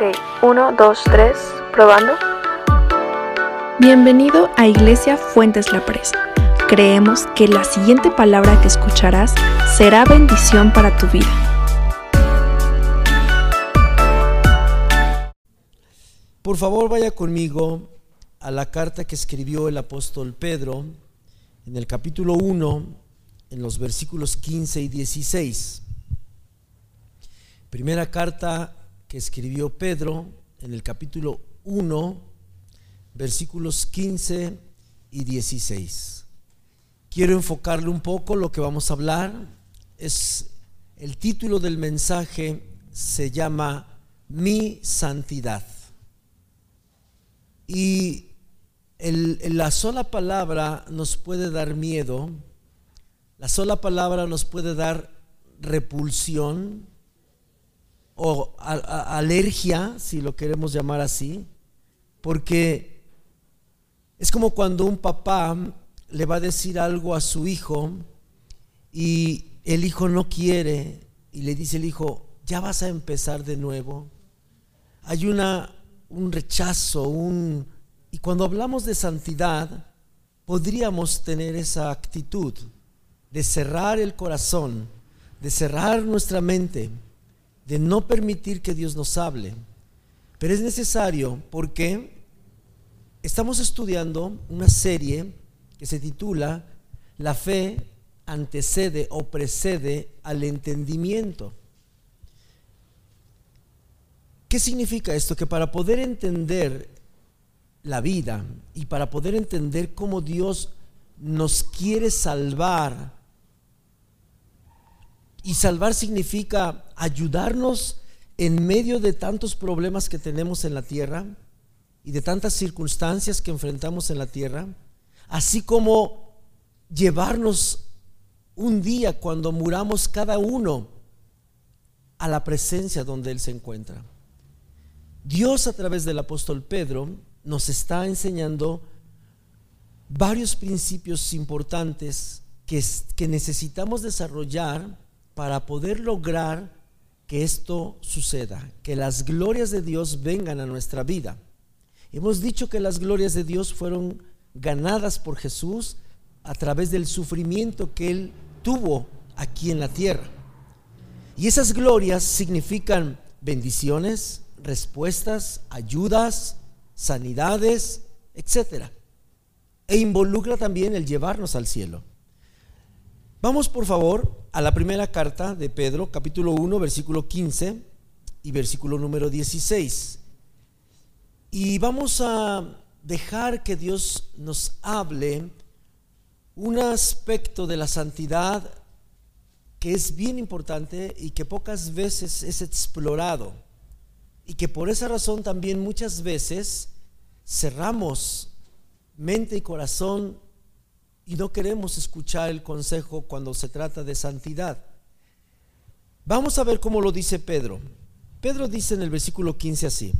Ok, uno, dos, tres, probando. Bienvenido a Iglesia Fuentes La Presa. Creemos que la siguiente palabra que escucharás será bendición para tu vida. Por favor, vaya conmigo a la carta que escribió el apóstol Pedro en el capítulo 1, en los versículos 15 y 16. Primera carta que escribió Pedro en el capítulo 1, versículos 15 y 16. Quiero enfocarle un poco lo que vamos a hablar. Es el título del mensaje se llama Mi santidad. Y la sola palabra nos puede dar miedo, la sola palabra nos puede dar repulsión, o alergia, si lo queremos llamar así, porque es como cuando un papá le va a decir algo a su hijo y el hijo no quiere y le dice el hijo, ya vas a empezar de nuevo. Hay una, un rechazo, un... Y cuando hablamos de santidad, podríamos tener esa actitud de cerrar el corazón, de cerrar nuestra mente de no permitir que Dios nos hable. Pero es necesario porque estamos estudiando una serie que se titula La fe antecede o precede al entendimiento. ¿Qué significa esto? Que para poder entender la vida y para poder entender cómo Dios nos quiere salvar, y salvar significa ayudarnos en medio de tantos problemas que tenemos en la tierra y de tantas circunstancias que enfrentamos en la tierra, así como llevarnos un día cuando muramos cada uno a la presencia donde Él se encuentra. Dios a través del apóstol Pedro nos está enseñando varios principios importantes que, que necesitamos desarrollar para poder lograr que esto suceda, que las glorias de Dios vengan a nuestra vida. Hemos dicho que las glorias de Dios fueron ganadas por Jesús a través del sufrimiento que Él tuvo aquí en la tierra. Y esas glorias significan bendiciones, respuestas, ayudas, sanidades, etc. E involucra también el llevarnos al cielo. Vamos por favor a la primera carta de Pedro, capítulo 1, versículo 15 y versículo número 16. Y vamos a dejar que Dios nos hable un aspecto de la santidad que es bien importante y que pocas veces es explorado. Y que por esa razón también muchas veces cerramos mente y corazón y no queremos escuchar el consejo cuando se trata de santidad. Vamos a ver cómo lo dice Pedro. Pedro dice en el versículo 15 así,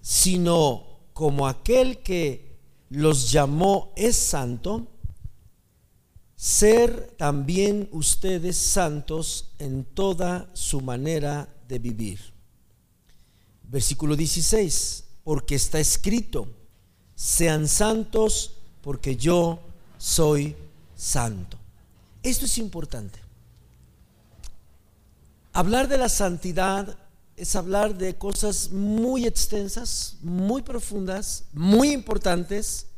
sino como aquel que los llamó es santo, ser también ustedes santos en toda su manera de vivir. Versículo 16, porque está escrito, sean santos porque yo soy santo. Esto es importante. Hablar de la santidad es hablar de cosas muy extensas, muy profundas, muy importantes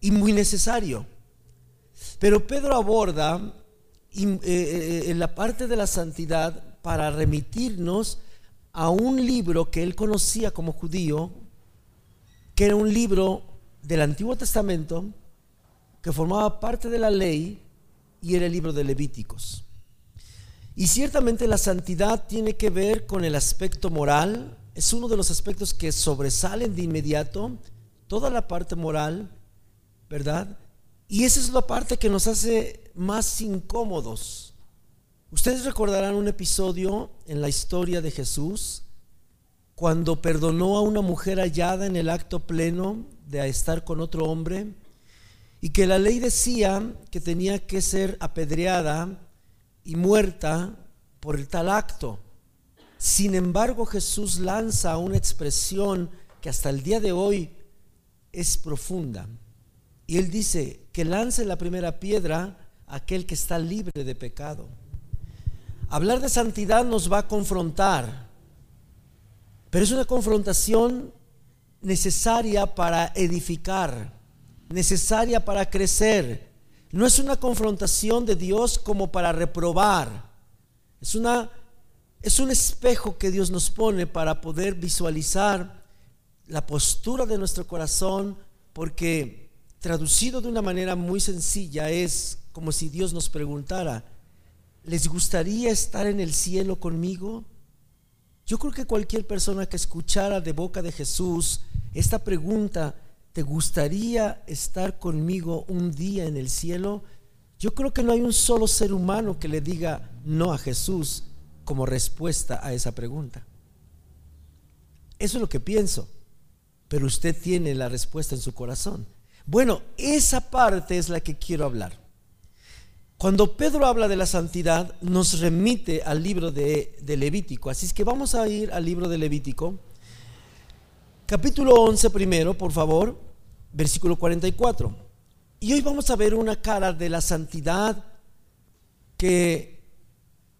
y muy necesario. Pero Pedro aborda eh, eh, en la parte de la santidad para remitirnos a un libro que él conocía como judío, que era un libro del Antiguo Testamento, que formaba parte de la ley y era el libro de Levíticos. Y ciertamente la santidad tiene que ver con el aspecto moral, es uno de los aspectos que sobresalen de inmediato, toda la parte moral, ¿verdad? Y esa es la parte que nos hace más incómodos. Ustedes recordarán un episodio en la historia de Jesús cuando perdonó a una mujer hallada en el acto pleno de estar con otro hombre y que la ley decía que tenía que ser apedreada y muerta por el tal acto. Sin embargo, Jesús lanza una expresión que hasta el día de hoy es profunda. Y él dice que lance la primera piedra aquel que está libre de pecado. Hablar de santidad nos va a confrontar, pero es una confrontación necesaria para edificar, necesaria para crecer. No es una confrontación de Dios como para reprobar. Es una es un espejo que Dios nos pone para poder visualizar la postura de nuestro corazón, porque traducido de una manera muy sencilla es como si Dios nos preguntara, ¿les gustaría estar en el cielo conmigo? Yo creo que cualquier persona que escuchara de boca de Jesús esta pregunta, ¿te gustaría estar conmigo un día en el cielo? Yo creo que no hay un solo ser humano que le diga no a Jesús como respuesta a esa pregunta. Eso es lo que pienso, pero usted tiene la respuesta en su corazón. Bueno, esa parte es la que quiero hablar. Cuando Pedro habla de la santidad, nos remite al libro de, Levítico. Así es que vamos a ir al libro de Levítico. Capítulo 11 primero, por favor, versículo 44. Y hoy vamos a ver una cara de la santidad que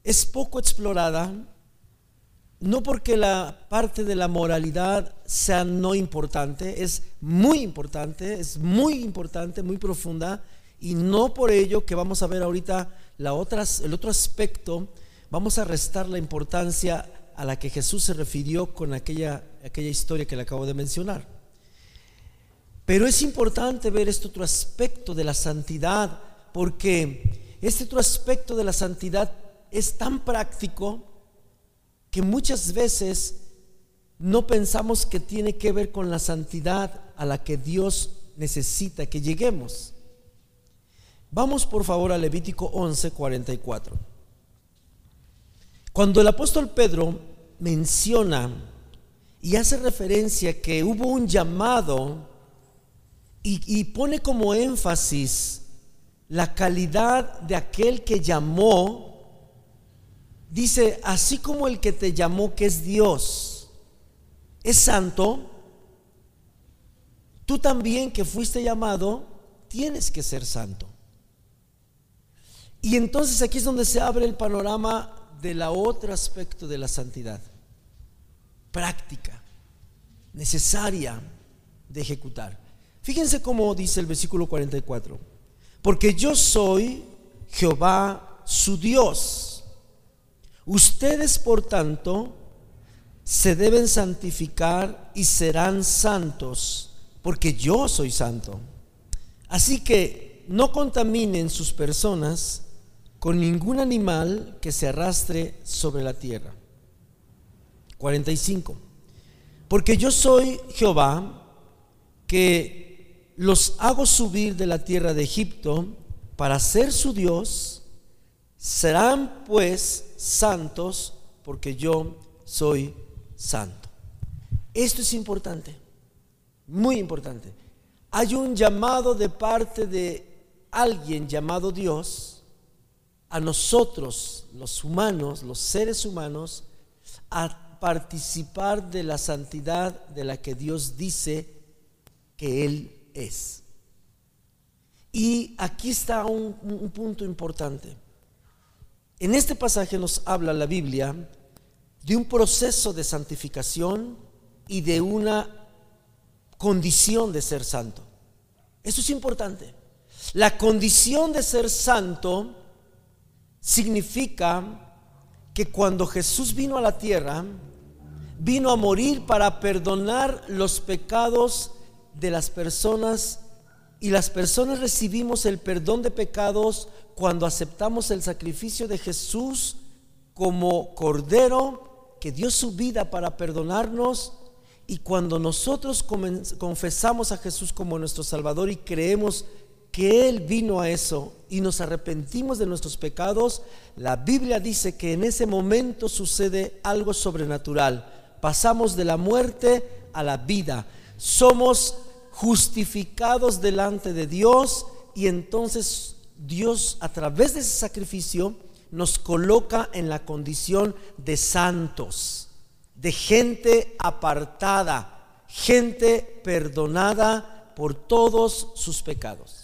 es poco explorada, no porque la parte de la moralidad sea no importante, es muy importante, es muy importante, muy profunda, y no por ello que vamos a ver ahorita la el otro aspecto, vamos a restar la importancia a la que Jesús se refirió con aquella, aquella historia que le acabo de mencionar. Pero es importante ver este otro aspecto de la santidad, porque este otro aspecto de la santidad es tan práctico que muchas veces no pensamos que tiene que ver con la santidad a la que Dios necesita que lleguemos. Vamos por favor a Levítico 11, 44. Cuando el apóstol Pedro menciona y hace referencia que hubo un llamado y, y, pone como énfasis la calidad de aquel que llamó, dice, así como el que te llamó que es Dios, es santo, tú también que fuiste llamado, tienes que ser santo. Y entonces aquí es donde se abre el panorama de la otro aspecto de la santidad, práctica, necesaria de ejecutar. Fíjense cómo dice el versículo 44, porque yo soy Jehová su Dios. Ustedes, por tanto, se deben santificar y serán santos, porque yo soy santo. Así que no contaminen sus personas con ningún animal que se arrastre sobre la tierra. 45. Porque yo soy Jehová que los hago subir de la tierra de Egipto para ser su Dios, serán pues santos porque yo soy santo. Esto es importante, muy importante. Hay un llamado de parte de alguien llamado Dios a nosotros, los humanos, los seres humanos, a participar de la santidad de la que Dios dice que Él es. Y aquí está un, un punto importante. En este pasaje nos habla la Biblia de un proceso de santificación y de una condición de ser santo. Eso es importante. La condición de ser santo significa que cuando Jesús vino a la tierra, vino a morir para perdonar los pecados de las personas y las personas recibimos el perdón de pecados cuando aceptamos el sacrificio de Jesús como cordero que dio su vida para perdonarnos y cuando nosotros confesamos a Jesús como nuestro Salvador y creemos que Él vino a eso y nos arrepentimos de nuestros pecados, la Biblia dice que en ese momento sucede algo sobrenatural. Pasamos de la muerte a la vida. Somos justificados delante de Dios y entonces Dios a través de ese sacrificio nos coloca en la condición de santos, de gente apartada, gente perdonada por todos sus pecados.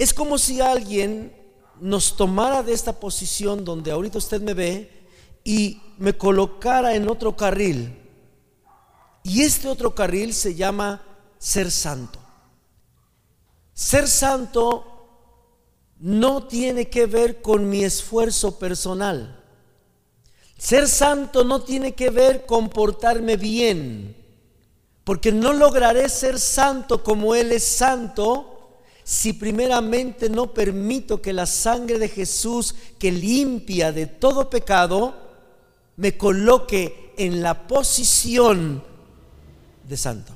Es como si alguien nos tomara de esta posición donde ahorita usted me ve y me colocara en otro carril. Y este otro carril se llama ser santo. Ser santo no tiene que ver con mi esfuerzo personal. Ser santo no tiene que ver con portarme bien, porque no lograré ser santo como Él es santo si primeramente no permito que la sangre de Jesús, que limpia de todo pecado, me coloque en la posición de santo.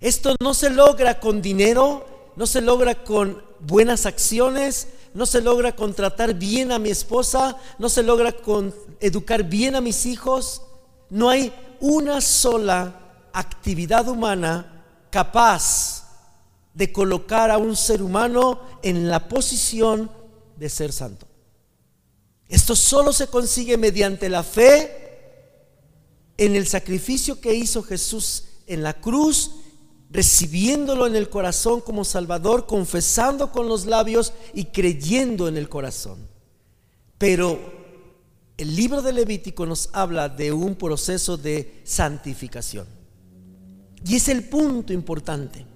Esto no se logra con dinero, no se logra con buenas acciones, no se logra con tratar bien a mi esposa, no se logra con educar bien a mis hijos. No hay una sola actividad humana capaz de colocar a un ser humano en la posición de ser santo. Esto solo se consigue mediante la fe en el sacrificio que hizo Jesús en la cruz recibiéndolo en el corazón como Salvador, confesando con los labios y creyendo en el corazón. Pero el libro de Levítico nos habla de un proceso de santificación. Y es el punto importante.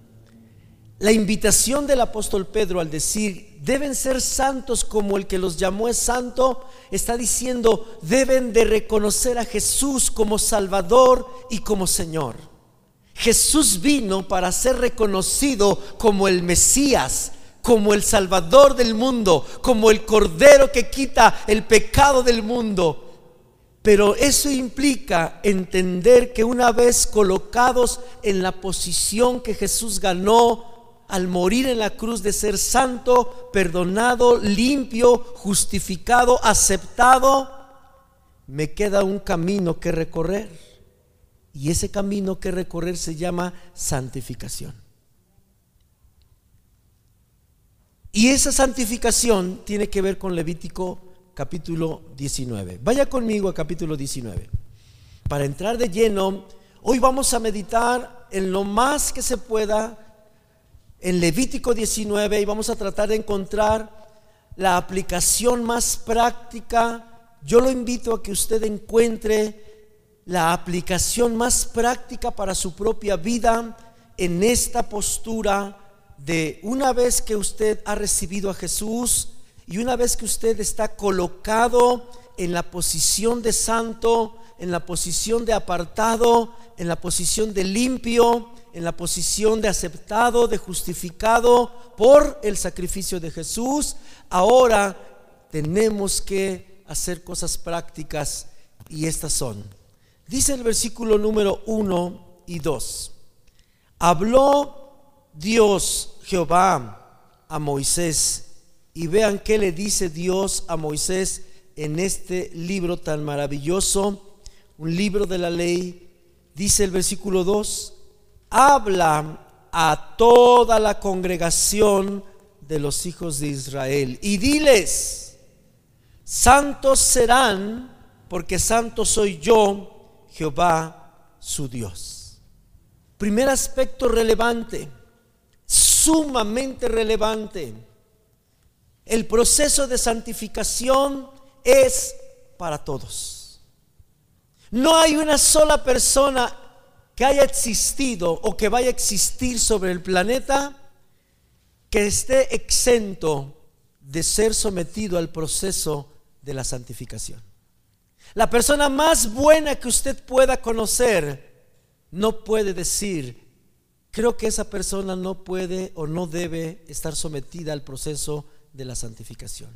La invitación del apóstol Pedro al decir, deben ser santos como el que los llamó es santo, está diciendo, deben de reconocer a Jesús como Salvador y como Señor. Jesús vino para ser reconocido como el Mesías, como el Salvador del mundo, como el Cordero que quita el pecado del mundo. Pero eso implica entender que una vez colocados en la posición que Jesús ganó al morir en la cruz de ser santo, perdonado, limpio, justificado, aceptado, me queda un camino que recorrer. Y ese camino que recorrer se llama santificación. Y esa santificación tiene que ver con Levítico capítulo 19. Vaya conmigo a capítulo 19. Para entrar de lleno, hoy vamos a meditar en lo más que se pueda en Levítico 19 y vamos a tratar de encontrar la aplicación más práctica. Yo lo invito a que usted encuentre la aplicación más práctica para su propia vida en esta postura de una vez que usted ha recibido a Jesús y una vez que usted está colocado en la posición de santo, en la posición de apartado, en la posición de limpio, en la posición de aceptado, de justificado por el sacrificio de Jesús, ahora tenemos que hacer cosas prácticas y estas son Dice el versículo número 1 y 2. Habló Dios Jehová a Moisés y vean qué le dice Dios a Moisés en este libro tan maravilloso, un libro de la ley. Dice el versículo 2, habla a toda la congregación de los hijos de Israel y diles, santos serán porque santo soy yo Jehová su Dios. Primer aspecto relevante, sumamente relevante. El proceso de santificación es para todos. No hay una sola persona que haya existido o que vaya a existir sobre el planeta que esté exento de ser sometido al proceso de la santificación. La persona más buena que usted pueda conocer no puede decir, creo que esa persona no puede o no debe estar sometida al proceso de la santificación.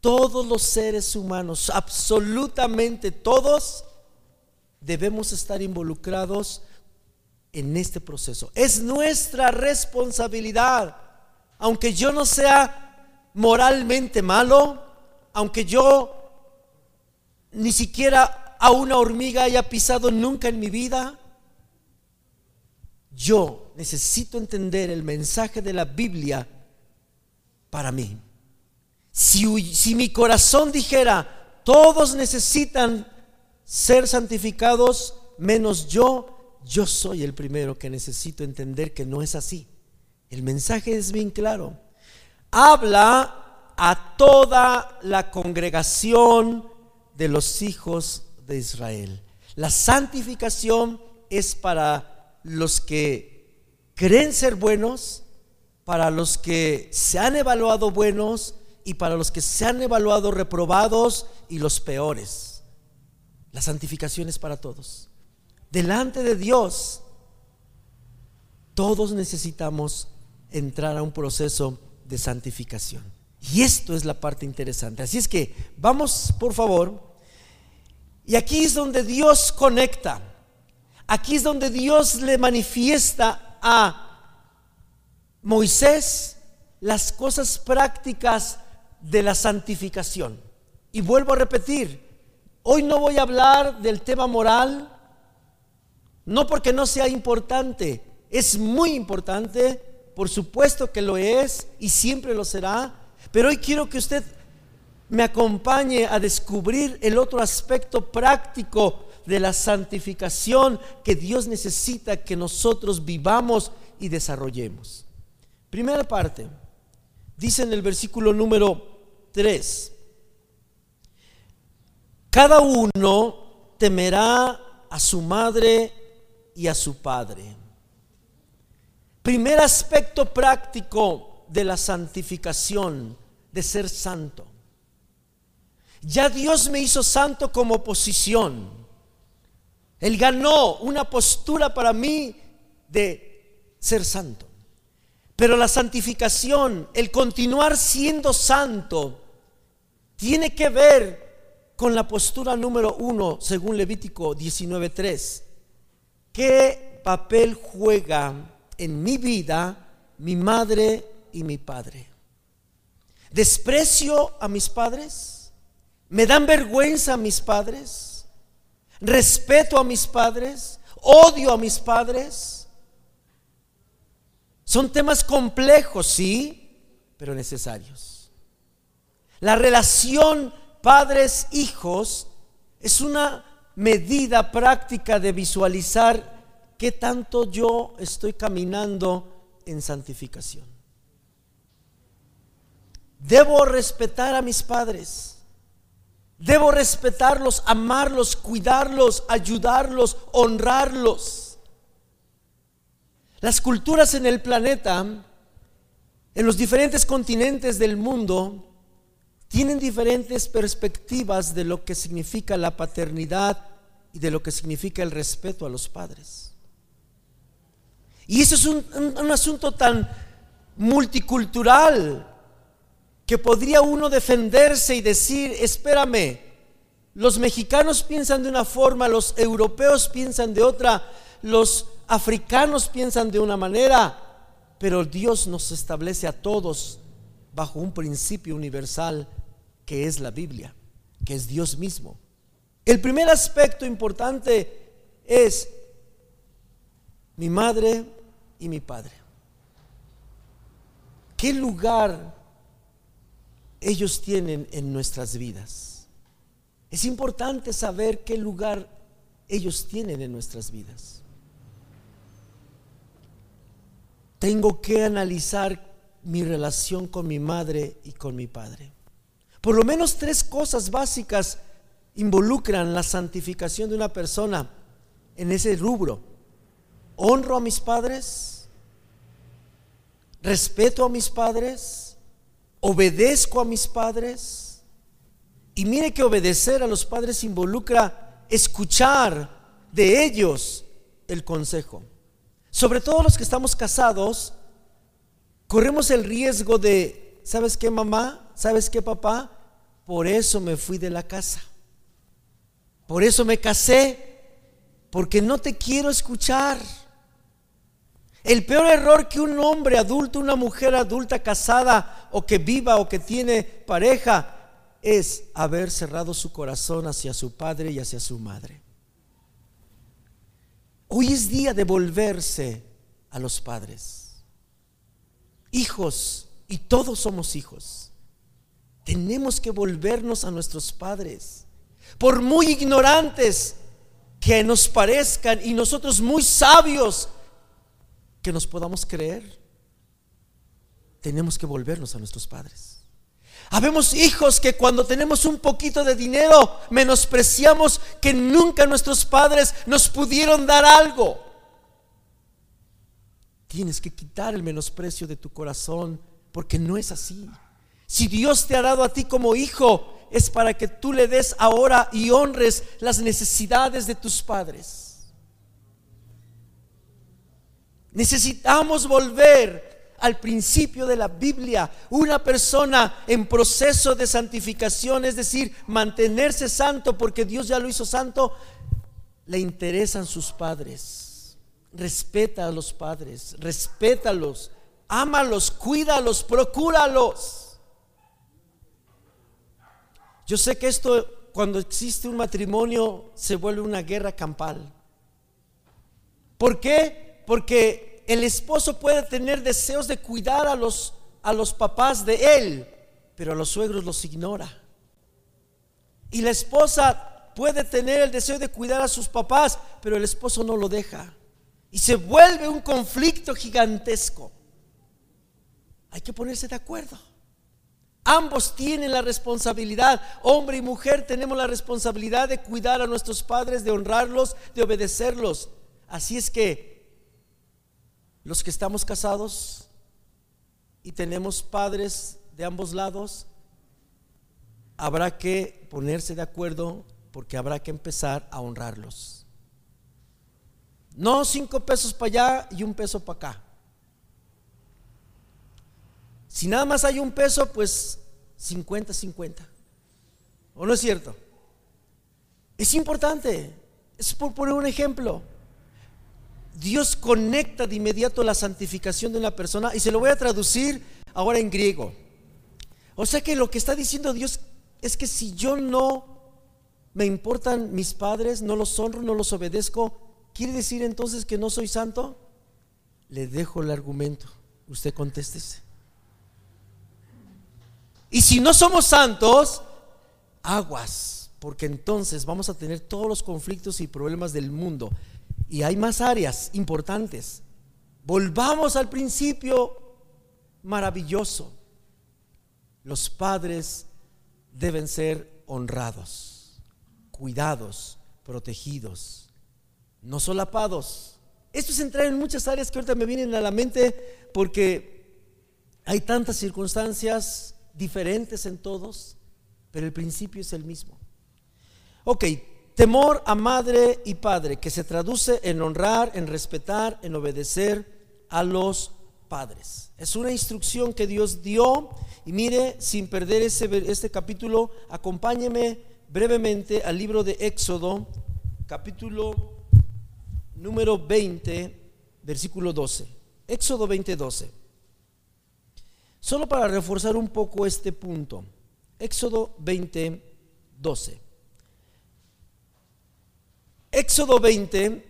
Todos los seres humanos, absolutamente todos, debemos estar involucrados en este proceso. Es nuestra responsabilidad, aunque yo no sea moralmente malo, aunque yo ni siquiera a una hormiga haya pisado nunca en mi vida, yo necesito entender el mensaje de la Biblia para mí. Si, si mi corazón dijera, todos necesitan ser santificados menos yo, yo soy el primero que necesito entender que no es así. El mensaje es bien claro. Habla a toda la congregación de los hijos de Israel. La santificación es para los que creen ser buenos, para los que se han evaluado buenos y para los que se han evaluado reprobados y los peores. La santificación es para todos. Delante de Dios, todos necesitamos entrar a un proceso de santificación. Y esto es la parte interesante. Así es que vamos, por favor. Y aquí es donde Dios conecta. Aquí es donde Dios le manifiesta a Moisés las cosas prácticas de la santificación. Y vuelvo a repetir, hoy no voy a hablar del tema moral, no porque no sea importante, es muy importante, por supuesto que lo es y siempre lo será, pero hoy quiero que usted me acompañe a descubrir el otro aspecto práctico de la santificación que Dios necesita que nosotros vivamos y desarrollemos. Primera parte, dice en el versículo número 3, cada uno temerá a su madre y a su padre. Primer aspecto práctico de la santificación, de ser santo. Ya Dios me hizo santo como posición. Él ganó una postura para mí de ser santo. Pero la santificación, el continuar siendo santo, tiene que ver con la postura número uno, según Levítico 19.3. ¿Qué papel juega en mi vida mi madre y mi padre? ¿Desprecio a mis padres? ¿Me dan vergüenza a mis padres? ¿Respeto a mis padres? ¿Odio a mis padres? Son temas complejos, sí, pero necesarios. La relación padres-hijos es una medida práctica de visualizar qué tanto yo estoy caminando en santificación. Debo respetar a mis padres. Debo respetarlos, amarlos, cuidarlos, ayudarlos, honrarlos. Las culturas en el planeta, en los diferentes continentes del mundo, tienen diferentes perspectivas de lo que significa la paternidad y de lo que significa el respeto a los padres. Y eso es un, un asunto tan multicultural que podría uno defenderse y decir, espérame, los mexicanos piensan de una forma, los europeos piensan de otra, los africanos piensan de una manera, pero Dios nos establece a todos bajo un principio universal que es la Biblia, que es Dios mismo. El primer aspecto importante es mi madre y mi padre. ¿Qué lugar ellos tienen en nuestras vidas? Es importante saber qué lugar ellos tienen en nuestras vidas. tengo que analizar mi relación con mi madre y con mi padre. Por lo menos tres cosas básicas involucran la santificación de una persona en ese rubro. Honro a mis padres, respeto a mis padres, obedezco a mis padres. Y mire que obedecer a los padres involucra escuchar de ellos el consejo sobre todo los que estamos casados, corremos el riesgo de, ¿sabes qué mamá? ¿Sabes qué papá? Por eso me fui de la casa. Por eso me casé, porque no te quiero escuchar. El peor error que un hombre adulto, una mujer adulta casada o que viva o que tiene pareja es haber cerrado su corazón hacia su padre y hacia su madre. Hoy es día de volverse a los padres. Hijos, y todos somos hijos. tenemos que volvernos a nuestros padres. Por muy ignorantes que nos parezcan y nosotros muy sabios que nos podamos creer, tenemos que volvernos a nuestros padres. Habemos hijos que cuando tenemos un poquito de dinero menospreciamos que nunca nuestros padres nos pudieron dar algo. Tienes que quitar el menosprecio de tu corazón porque no es así. Si Dios te ha dado a ti como hijo, es para que tú le des ahora y honres las necesidades de tus padres. Necesitamos volver al principio de la Biblia. Una persona en proceso de santificación, es decir, mantenerse santo porque Dios ya lo hizo santo, le interesan sus padres. Respeta a los padres, respétalos, ámalos, cuídalos, procúralos. Yo sé que esto, cuando existe un matrimonio, se vuelve una guerra campal. ¿Por qué? Porque el esposo puede tener deseos de cuidar a los, a los papás de él, pero a los suegros los ignora. Y la esposa puede tener el deseo de cuidar a sus papás, pero el esposo no lo deja. Y se vuelve un conflicto gigantesco. Hay que ponerse de acuerdo. Ambos tienen la responsabilidad, hombre y mujer tenemos la responsabilidad de cuidar a nuestros padres, de honrarlos, de obedecerlos. Así es que los que estamos casados y tenemos padres de ambos lados, habrá que ponerse de acuerdo porque habrá que empezar a honrarlos. No cinco pesos para allá y un peso para acá. Si nada más hay un peso, pues 50-50. ¿O no es cierto? Es importante. Es por poner un ejemplo. Dios conecta de inmediato la santificación de una persona y se lo voy a traducir ahora en griego. O sea que lo que está diciendo Dios es que si yo no me importan mis padres, no los honro, no los obedezco, ¿quiere decir entonces que no soy santo? Le dejo el argumento. Usted contéstese. Y si no somos santos, aguas, porque entonces vamos a tener todos los conflictos y problemas del mundo. Y hay más áreas importantes. Volvamos al principio maravilloso. Los padres deben ser honrados, cuidados, protegidos, no solapados. Esto es entrar en muchas áreas que ahorita me vienen a la mente porque hay tantas circunstancias diferentes en todos, pero el principio es el mismo. Ok, temor a madre y padre, que se traduce en honrar, en respetar, en obedecer a los padres. Es una instrucción que Dios dio y mire, sin perder ese, este capítulo, acompáñeme brevemente al libro de Éxodo, capítulo número 20, versículo 12. Éxodo 20, 12. Solo para reforzar un poco este punto. Éxodo 20, 12. Éxodo 20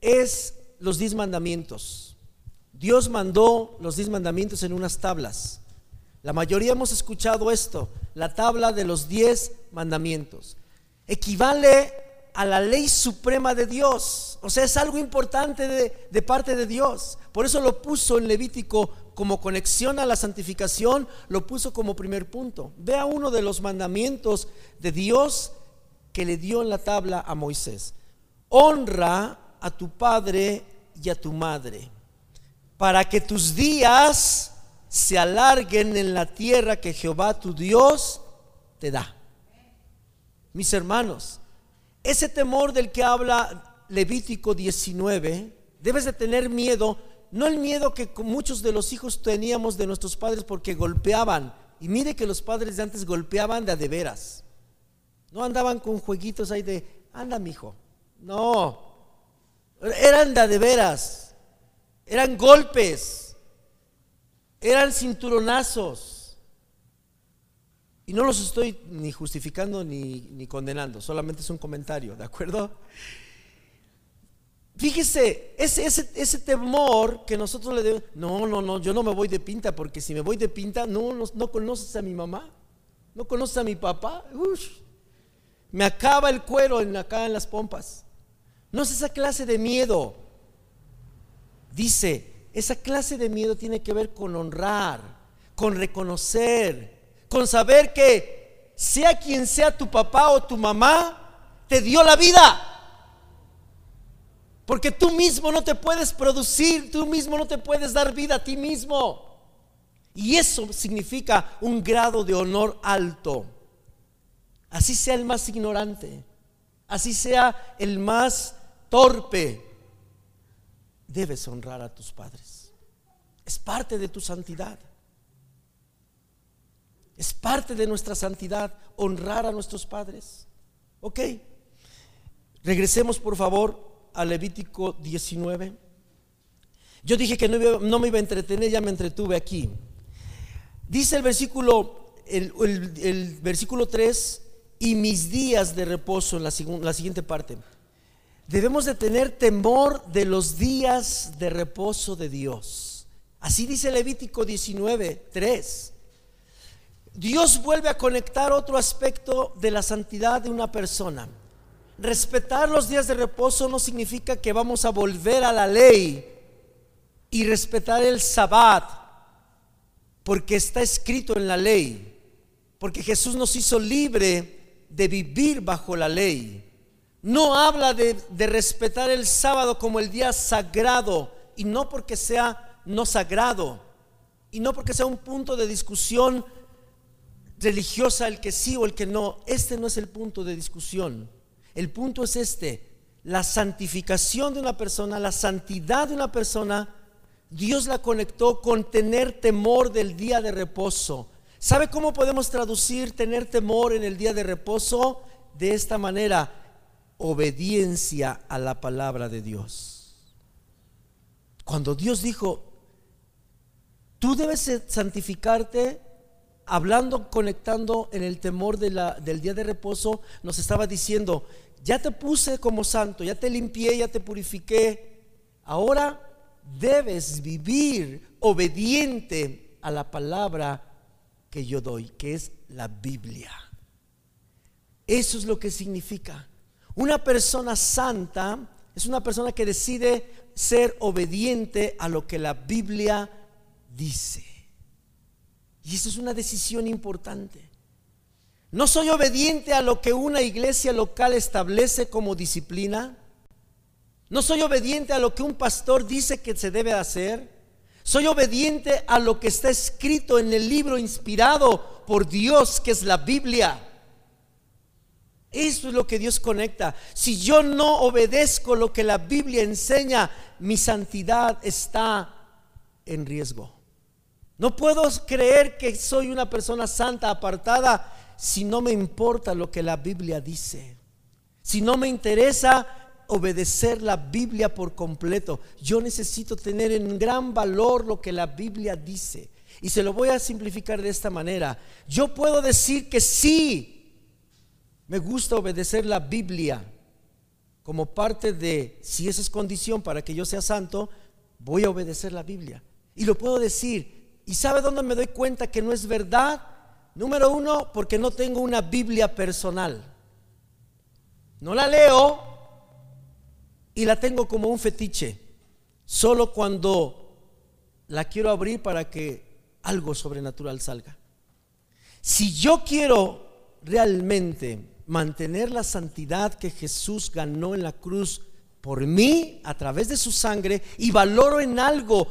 es los diez mandamientos. Dios mandó los diez mandamientos en unas tablas. La mayoría hemos escuchado esto, la tabla de los diez mandamientos. Equivale a la ley suprema de Dios. O sea, es algo importante de, de parte de Dios. Por eso lo puso en Levítico como conexión a la santificación, lo puso como primer punto. Vea uno de los mandamientos de Dios que le dio en la tabla a Moisés. Honra a tu padre y a tu madre, para que tus días se alarguen en la tierra que Jehová tu Dios te da. Mis hermanos, ese temor del que habla Levítico 19, debes de tener miedo no el miedo que muchos de los hijos teníamos de nuestros padres porque golpeaban. Y mire que los padres de antes golpeaban de a de veras. No andaban con jueguitos ahí de, anda, mijo. No. Eran de a de veras. Eran golpes. Eran cinturonazos. Y no los estoy ni justificando ni, ni condenando, solamente es un comentario, ¿de acuerdo? Fíjese, ese, ese, temor que nosotros le debemos, no, no, no, yo no me voy de pinta, porque si me voy de pinta, no, no, no conoces a mi mamá. ¿No conoces a mi papá? Ush, me acaba el cuero en, acá en las pompas. No es esa clase de miedo. Dice, esa clase de miedo tiene que ver con honrar, con reconocer, con saber que sea quien sea tu papá o tu mamá, te dio la vida. Porque tú mismo no te puedes producir, tú mismo no te puedes dar vida a ti mismo. Y eso significa un grado de honor alto. Así sea el más ignorante, así sea el más torpe, debes honrar a tus padres. Es parte de tu santidad. Es parte de nuestra santidad honrar a nuestros padres. Ok. Regresemos por favor a Levítico 19. Yo dije que no, me iba a entretener, ya me entretuve aquí. Dice el versículo, el, versículo 3, y mis días de reposo en la, la siguiente parte. Debemos de tener temor de los días de reposo de Dios. Así dice Levítico 19, 3. Dios vuelve a conectar otro aspecto de la santidad de una persona. Respetar los días de reposo no significa que vamos a volver a la ley y respetar el sabbat, porque está escrito en la ley, porque Jesús nos hizo libre de vivir bajo la ley. No habla de, respetar el sábado como el día sagrado y no porque sea no sagrado y no porque sea un punto de discusión religiosa el que sí o el que no. Este no es el punto de discusión. El punto es este. La santificación de una persona, la santidad de una persona, Dios la conectó con tener temor del día de reposo. ¿Sabe cómo podemos traducir tener temor en el día de reposo? De esta manera, obediencia a la palabra de Dios. Cuando Dios dijo, tú debes santificarte, hablando, conectando en el temor del día de reposo, nos estaba diciendo, ya te puse como santo, ya te limpié, ya te purifiqué, ahora debes vivir obediente a la palabra que yo doy, que es la Biblia. Eso es lo que significa. Una persona santa es una persona que decide ser obediente a lo que la Biblia dice. Y eso es una decisión importante. No soy obediente a lo que una iglesia local establece como disciplina. No soy obediente a lo que un pastor dice que se debe hacer. Soy obediente a lo que está escrito en el libro inspirado por Dios, que es la Biblia. Eso es lo que Dios conecta. Si yo no obedezco lo que la Biblia enseña, mi santidad está en riesgo. No puedo creer que soy una persona santa, apartada, si no me importa lo que la Biblia dice. Si no me interesa obedecer la Biblia por completo. Yo necesito tener en gran valor lo que la Biblia dice. Y se lo voy a simplificar de esta manera. Yo puedo decir que sí me gusta obedecer la Biblia como parte de, si esa es condición para que yo sea santo, voy a obedecer la Biblia. Y lo puedo decir. ¿Y sabe dónde me doy cuenta que no es verdad? Número uno, porque no tengo una Biblia personal. No la leo y la tengo como un fetiche. Solo cuando la quiero abrir para que algo sobrenatural salga. Si yo quiero realmente mantener la santidad que Jesús ganó en la cruz por mí a través de su sangre y valoro en algo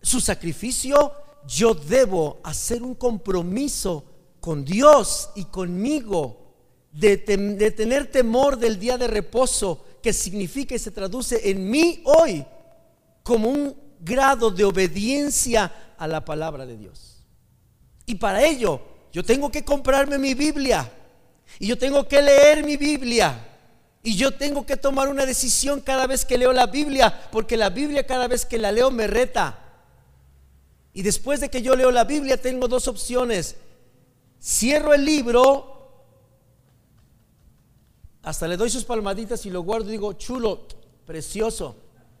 su sacrificio, yo debo hacer un compromiso con Dios y conmigo de, tener temor del día de reposo que significa y se traduce en mí hoy como un grado de obediencia a la palabra de Dios. Y para ello yo tengo que comprarme mi Biblia y yo tengo que leer mi Biblia. Y yo tengo que tomar una decisión cada vez que leo la Biblia, porque la Biblia cada vez que la leo me reta. Y después de que yo leo la Biblia tengo dos opciones. Cierro el libro, hasta le doy sus palmaditas y lo guardo y digo, chulo, precioso.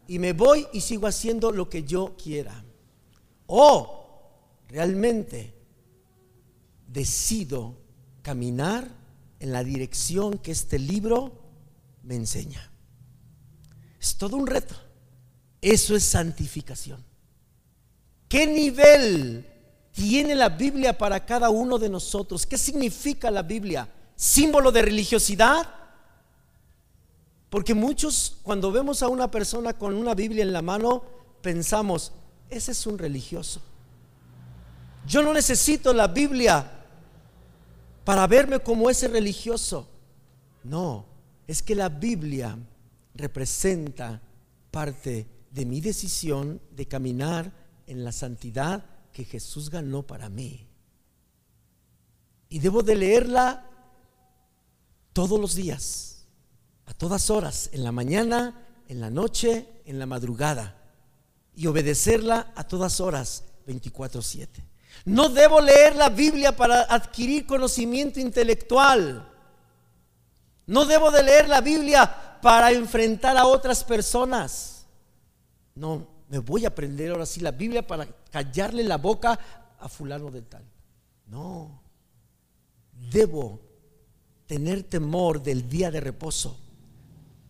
Y me voy y sigo haciendo lo que yo quiera. O realmente decido caminar en la dirección que este libro me enseña. Es todo un reto. Eso es santificación. ¿Qué nivel tiene la Biblia para cada uno de nosotros? ¿Qué significa la Biblia? ¿Símbolo de religiosidad? Porque muchos cuando vemos a una persona con una Biblia en la mano, pensamos, ese es un religioso. Yo no necesito la Biblia para verme como ese religioso. No, es que la Biblia representa parte de mi decisión de caminar en la santidad que Jesús ganó para mí. Y debo de leerla todos los días, a todas horas, en la mañana, en la noche, en la madrugada, y obedecerla a todas horas, 24/7. No debo leer la Biblia para adquirir conocimiento intelectual. No debo de leer la Biblia para enfrentar a otras personas. No, me voy a aprender ahora sí la Biblia para callarle la boca a fulano de tal. No, debo tener temor del día de reposo.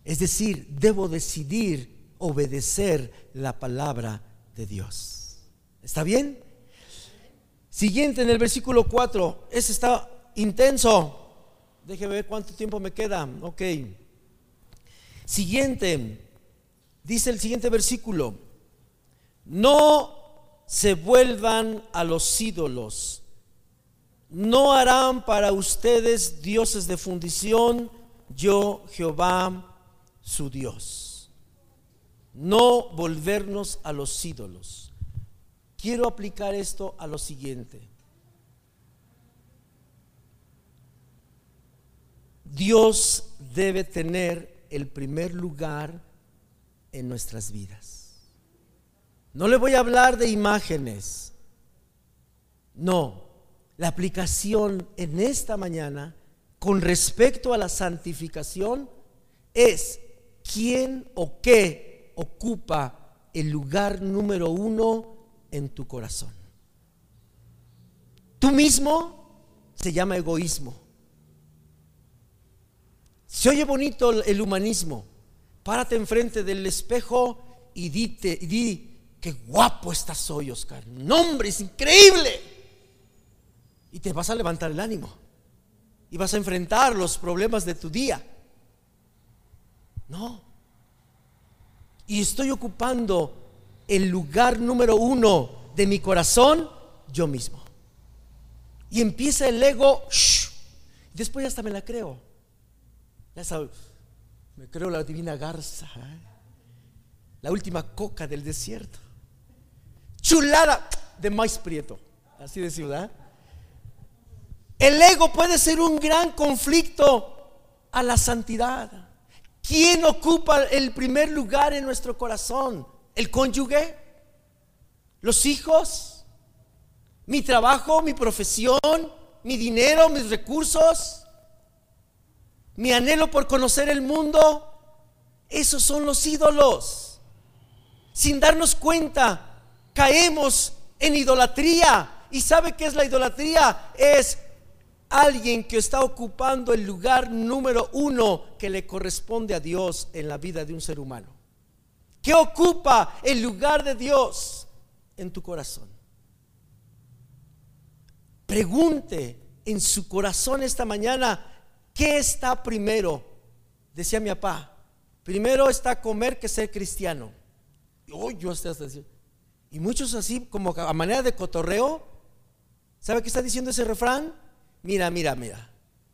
Es decir, debo decidir obedecer la palabra de Dios. ¿Está bien? Siguiente en el versículo 4, ese está intenso. Déjeme ver cuánto tiempo me queda. Ok. Siguiente, dice el siguiente versículo, no se vuelvan a los ídolos, no harán para ustedes dioses de fundición, yo Jehová su Dios. No volvernos a los ídolos. Quiero aplicar esto a lo siguiente. Dios debe tener el primer lugar en nuestras vidas. No le voy a hablar de imágenes. No, la aplicación en esta mañana con respecto a la santificación es quién o qué ocupa el lugar número uno en tu corazón. Tú mismo se llama egoísmo. Se oye bonito el humanismo. Párate enfrente del espejo y dite, di, qué guapo estás hoy, Oscar. Nombre es increíble. Y te vas a levantar el ánimo. Y vas a enfrentar los problemas de tu día. No. Y estoy ocupando el lugar número uno de mi corazón, yo mismo. Y empieza el ego, después hasta me la creo. Ya sabes, me creo la divina garza, ¿eh? la última coca del desierto. Chulada de maíz prieto, así de ciudad. El ego puede ser un gran conflicto a la santidad. ¿Quién ocupa el primer lugar en nuestro corazón? el cónyuge, los hijos, mi trabajo, mi profesión, mi dinero, mis recursos, mi anhelo por conocer el mundo. Esos son los ídolos. Sin darnos cuenta, caemos en idolatría. ¿Y sabe qué es la idolatría? Es alguien que está ocupando el lugar número uno que le corresponde a Dios en la vida de un ser humano. ¿Qué ocupa el lugar de Dios en tu corazón? Pregunte en su corazón esta mañana, ¿qué está primero? Decía mi papá, primero está comer que ser cristiano. Oh, yo y muchos así como a manera de cotorreo, ¿sabe qué está diciendo ese refrán? Mira, mira, mira.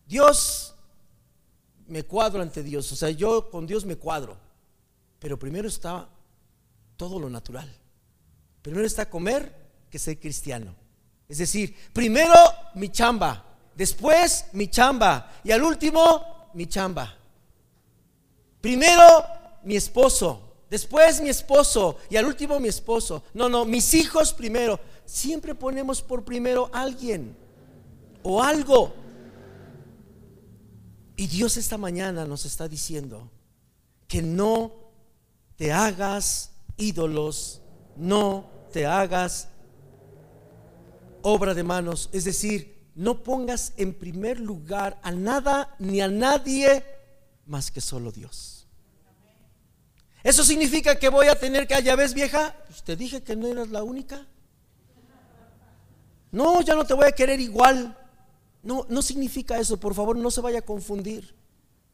Dios me cuadro ante Dios, o sea, yo con Dios me cuadro. Pero primero está todo lo natural. Primero está comer que ser cristiano. Es decir, primero mi chamba, después mi chamba y al último mi chamba. Primero mi esposo, después mi esposo y al último mi esposo. No, no, mis hijos primero. Siempre ponemos por primero a alguien o algo. Y Dios esta mañana nos está diciendo que no te hagas ídolos, no te hagas obra de manos, es decir, no pongas en primer lugar a nada ni a nadie más que solo Dios. ¿Eso significa que voy a tener que, ya ves vieja? Pues te dije que no eras la única. No, ya no te voy a querer igual. No, no significa eso, por favor, no se vaya a confundir.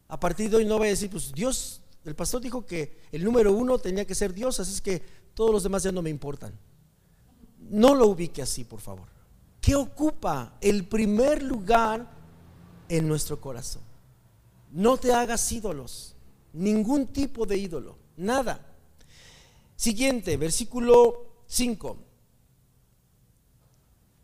A partir de hoy no voy a decir, pues Dios, el pastor dijo que el número uno tenía que ser Dios, así es que todos los demás ya no me importan. No lo ubique así, por favor. ¿Qué ocupa el primer lugar en nuestro corazón? No te hagas ídolos, ningún tipo de ídolo, nada. Siguiente, versículo 5.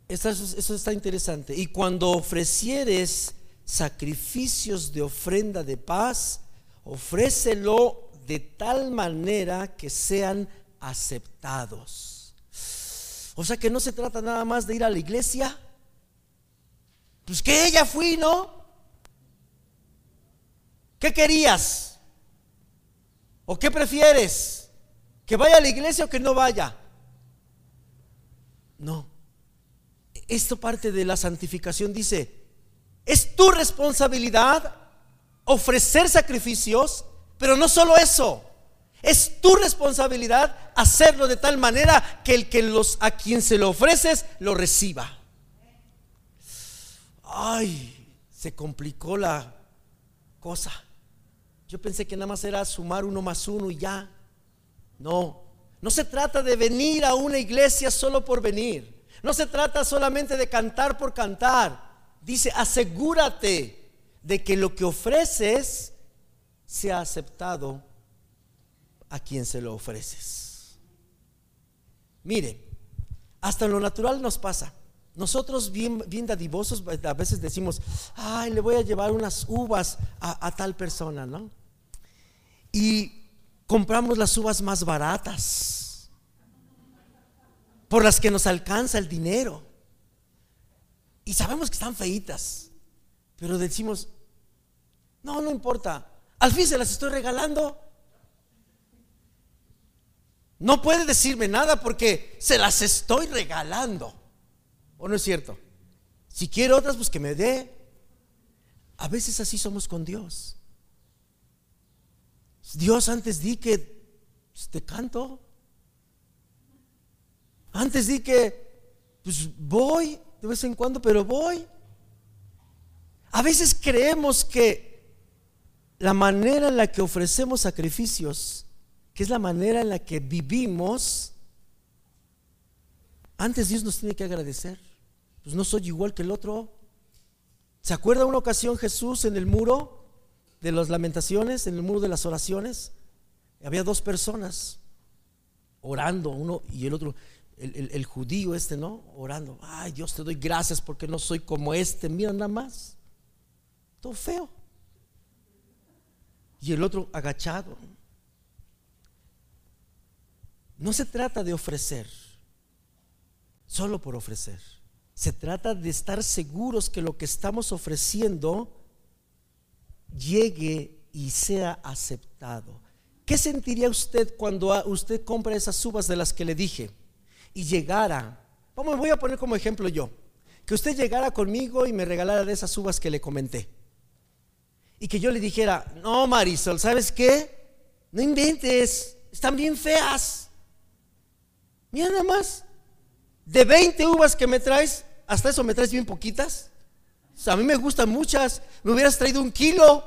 Eso está interesante. Y cuando ofrecieres sacrificios de ofrenda de paz, ofrécelo de tal manera que sean aceptados. O sea que no se trata nada más de ir a la iglesia. Pues que ella fui, ¿no? ¿Qué querías? ¿O qué prefieres? ¿Que vaya a la iglesia o que no vaya? No. Esto parte de la santificación. Dice, es tu responsabilidad ofrecer sacrificios, pero no solo eso. Es tu responsabilidad hacerlo de tal manera que el que los a quien se lo ofreces lo reciba. Ay, se complicó la cosa. Yo pensé que nada más era sumar uno más uno y ya. No, no se trata de venir a una iglesia solo por venir. No se trata solamente de cantar por cantar. Dice, asegúrate de que lo que ofreces sea aceptado a quien se lo ofreces. Mire, hasta lo natural nos pasa. Nosotros bien, dadivosos a veces decimos, ay, le voy a llevar unas uvas a tal persona, ¿no? Y compramos las uvas más baratas, por las que nos alcanza el dinero. Y sabemos que están feitas, pero decimos, no, no importa, al fin se las estoy regalando. No puede decirme nada porque se las estoy regalando. ¿O no es cierto? Si quiere otras, pues que me dé. A veces así somos con Dios. Dios antes di que pues, te canto. Antes di que pues voy de vez en cuando, pero voy. A veces creemos que la manera en la que ofrecemos sacrificios que es la manera en la que vivimos, antes Dios nos tiene que agradecer. Pues no soy igual que el otro. ¿Se acuerda una ocasión Jesús en el muro de las lamentaciones, en el muro de las oraciones? Había dos personas orando, uno y el otro, el, el judío este, ¿no? Orando. Ay, Dios te doy gracias porque no soy como este. Mira nada más. Todo feo. Y el otro agachado. No se trata de ofrecer, solo por ofrecer. Se trata de estar seguros que lo que estamos ofreciendo llegue y sea aceptado. ¿Qué sentiría usted cuando usted compra esas uvas de las que le dije y llegara? Vamos, voy a poner como ejemplo yo. Que usted llegara conmigo y me regalara de esas uvas que le comenté. Y que yo le dijera, no Marisol, ¿sabes qué? No inventes, están bien feas. Mira nada más. De 20 uvas que me traes, hasta eso me traes bien poquitas. A mí me gustan muchas. Me hubieras traído un kilo.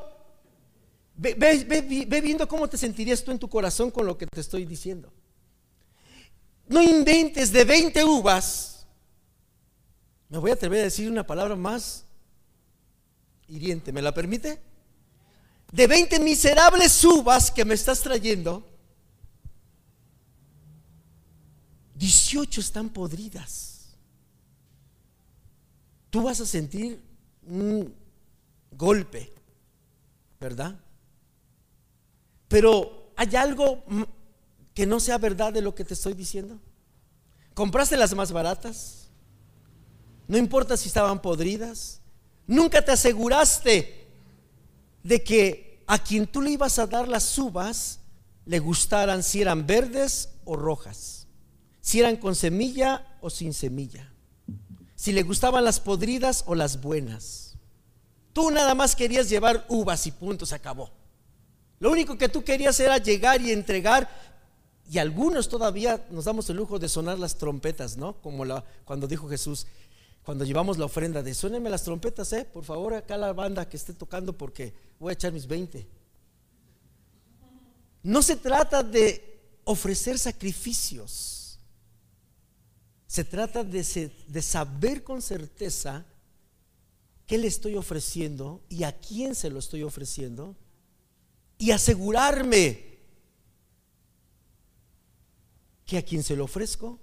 Ve, ve, viendo cómo te sentirías tú en tu corazón con lo que te estoy diciendo. No inventes de 20 uvas. Me voy a atrever a decir una palabra más hiriente. ¿Me la permite? De 20 miserables uvas que me estás trayendo 18 están podridas. Tú vas a sentir un golpe, ¿verdad? Pero hay algo que no sea verdad de lo que te estoy diciendo. Compraste las más baratas. No importa si estaban podridas. Nunca te aseguraste de que a quien tú le ibas a dar las uvas le gustaran si eran verdes o rojas si eran con semilla o sin semilla, si le gustaban las podridas o las buenas. Tú nada más querías llevar uvas y punto, se acabó. Lo único que tú querías era llegar y entregar. Y algunos todavía nos damos el lujo de sonar las trompetas, ¿no? Como cuando dijo Jesús, cuando llevamos la ofrenda de suénenme las trompetas, ¿eh? Por favor, acá la banda que esté tocando porque voy a echar mis 20. No se trata de ofrecer sacrificios. Se trata de, de saber con certeza qué le estoy ofreciendo y a quién se lo estoy ofreciendo y asegurarme que a quien se lo ofrezco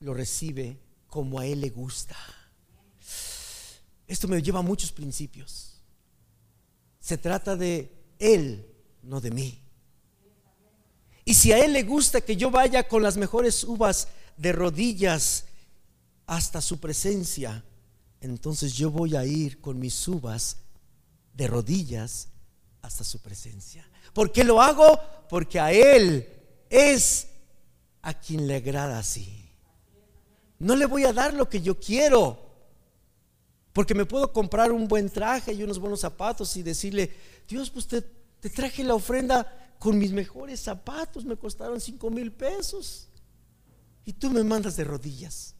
lo recibe como a él le gusta. Esto me lleva a muchos principios. Se trata de él, no de mí. Y si a él le gusta que yo vaya con las mejores uvas de rodillas hasta su presencia, entonces yo voy a ir con mis uvas de rodillas hasta su presencia. ¿Por qué lo hago? Porque a él es a quien le agrada así. No le voy a dar lo que yo quiero. Porque me puedo comprar un buen traje y unos buenos zapatos y decirle, Dios, pues te, te traje la ofrenda con mis mejores zapatos, me costaron cinco mil pesos. Y tú me mandas de rodillas.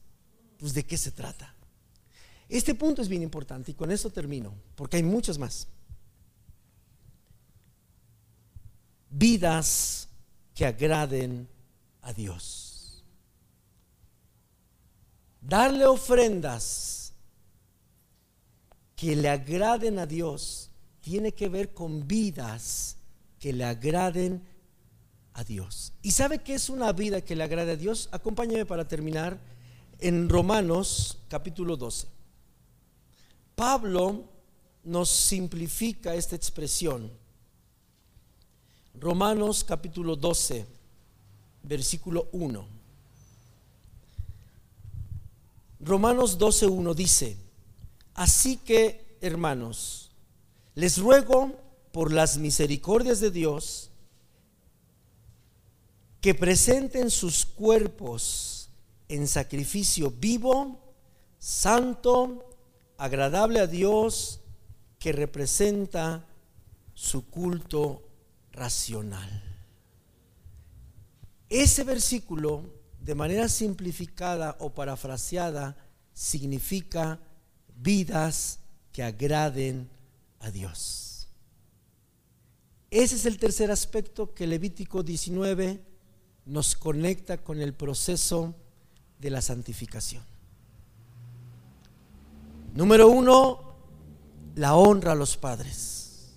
Pues de qué se trata. Este punto es bien importante y con eso termino, porque hay muchos más. Vidas que agraden a Dios. Darle ofrendas que le agraden a Dios tiene que ver con vidas que le agraden a Dios. ¿Y sabe qué es una vida que le agrade a Dios? Acompáñame para terminar en Romanos capítulo 12. Pablo nos simplifica esta expresión. Romanos capítulo 12, versículo 1. Romanos 12, 1 dice, así que, hermanos, les ruego por las misericordias de Dios, que presenten sus cuerpos en sacrificio vivo, santo, agradable a Dios, que representa su culto racional. Ese versículo, de manera simplificada o parafraseada, significa vidas que agraden a Dios. Ese es el tercer aspecto que Levítico 19 nos conecta con el proceso de la santificación. Número uno, la honra a los padres.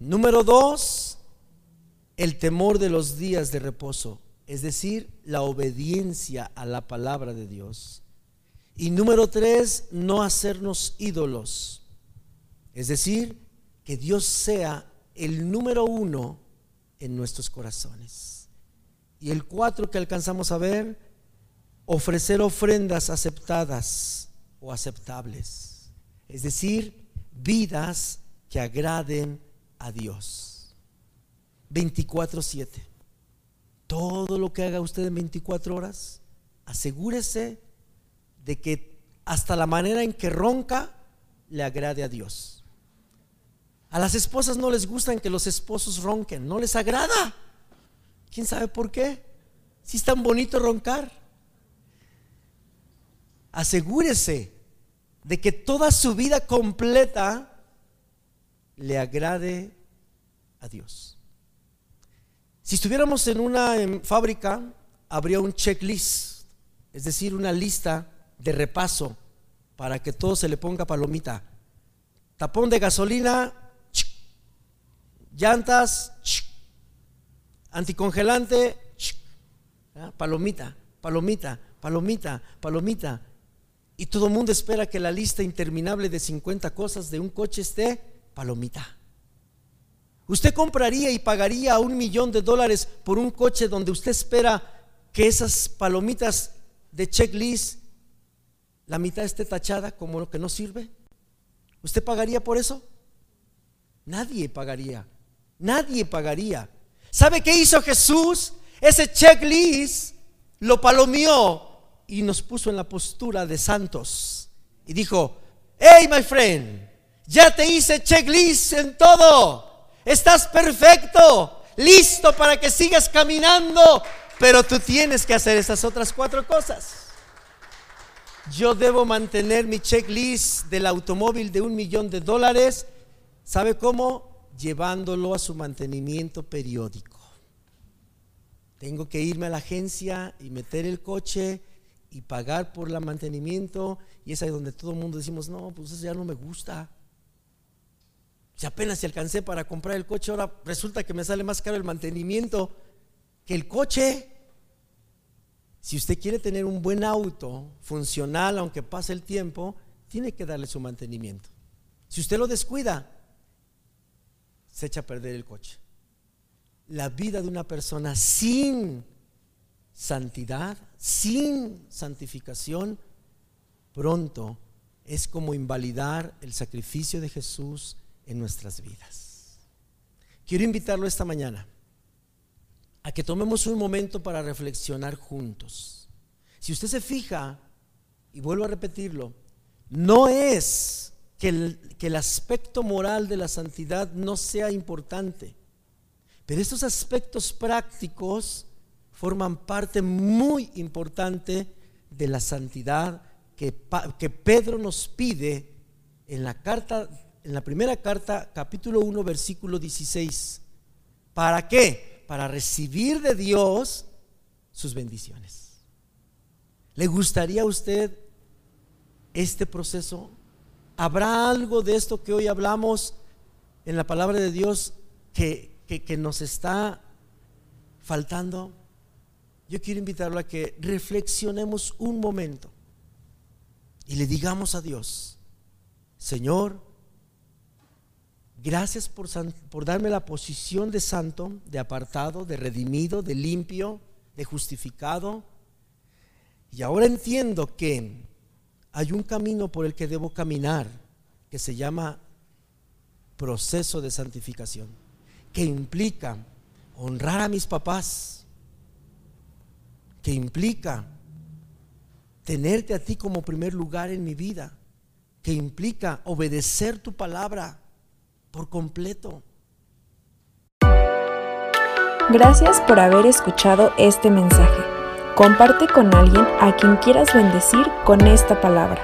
Número dos, el temor de los días de reposo, es decir, la obediencia a la palabra de Dios. Y número tres, no hacernos ídolos, es decir, que Dios sea el número uno en nuestros corazones. Y el cuatro que alcanzamos a ver, ofrecer ofrendas aceptadas o aceptables. Es decir, vidas que agraden a Dios. 24-7. Todo lo que haga usted en 24 horas, asegúrese de que hasta la manera en que ronca le agrade a Dios. A las esposas no les gustan que los esposos ronquen, no les agrada. ¿Quién sabe por qué? Si es tan bonito roncar. Asegúrese de que toda su vida completa le agrade a Dios. Si estuviéramos en una fábrica, habría un checklist, es decir, una lista de repaso para que todo se le ponga palomita. Tapón de gasolina, llantas, anticongelante, palomita, palomita, palomita, palomita. Y todo el mundo espera que la lista interminable de 50 cosas de un coche esté palomita. ¿Usted compraría y pagaría un millón de dólares por un coche donde usted espera que esas palomitas de checklist, la mitad esté tachada como lo que no sirve? ¿Usted pagaría por eso? Nadie pagaría. Nadie pagaría. ¿Sabe qué hizo Jesús? Ese checklist lo palomeó y nos puso en la postura de santos y dijo, hey my friend, ya te hice checklist en todo, estás perfecto, listo para que sigas caminando, pero tú tienes que hacer esas otras cuatro cosas. Yo debo mantener mi checklist del automóvil de un millón de dólares. ¿Sabe cómo? Llevándolo a su mantenimiento periódico. Tengo que irme a la agencia y meter el coche y pagar por el mantenimiento. Y es ahí donde todo el mundo decimos, no, pues eso ya no me gusta. Si apenas si alcancé para comprar el coche, ahora resulta que me sale más caro el mantenimiento que el coche. Si usted quiere tener un buen auto funcional, aunque pase el tiempo, tiene que darle su mantenimiento. Si usted lo descuida, se echa a perder el coche. La vida de una persona sin santidad, sin santificación, pronto es como invalidar el sacrificio de Jesús en nuestras vidas. Quiero invitarlo esta mañana a que tomemos un momento para reflexionar juntos. Si usted se fija, y vuelvo a repetirlo, no es que el, que el aspecto moral de la santidad no sea importante, pero estos aspectos prácticos forman parte muy importante de la santidad que, que Pedro nos pide en la carta, en la primera carta, capítulo 1, versículo 16. ¿Para qué? para recibir de Dios sus bendiciones. ¿Le gustaría a usted este proceso? ¿Habrá algo de esto que hoy hablamos en la palabra de Dios que, que, nos está faltando? Yo quiero invitarlo a que reflexionemos un momento y le digamos a Dios, Señor, Gracias por, por, darme la posición de santo, de apartado, de redimido, de limpio, de justificado. Y ahora entiendo que hay un camino por el que debo caminar que se llama proceso de santificación, que implica honrar a mis papás, que implica tenerte a ti como primer lugar en mi vida, que implica obedecer tu palabra por completo. Gracias por haber escuchado este mensaje. Comparte con alguien a quien quieras bendecir con esta palabra.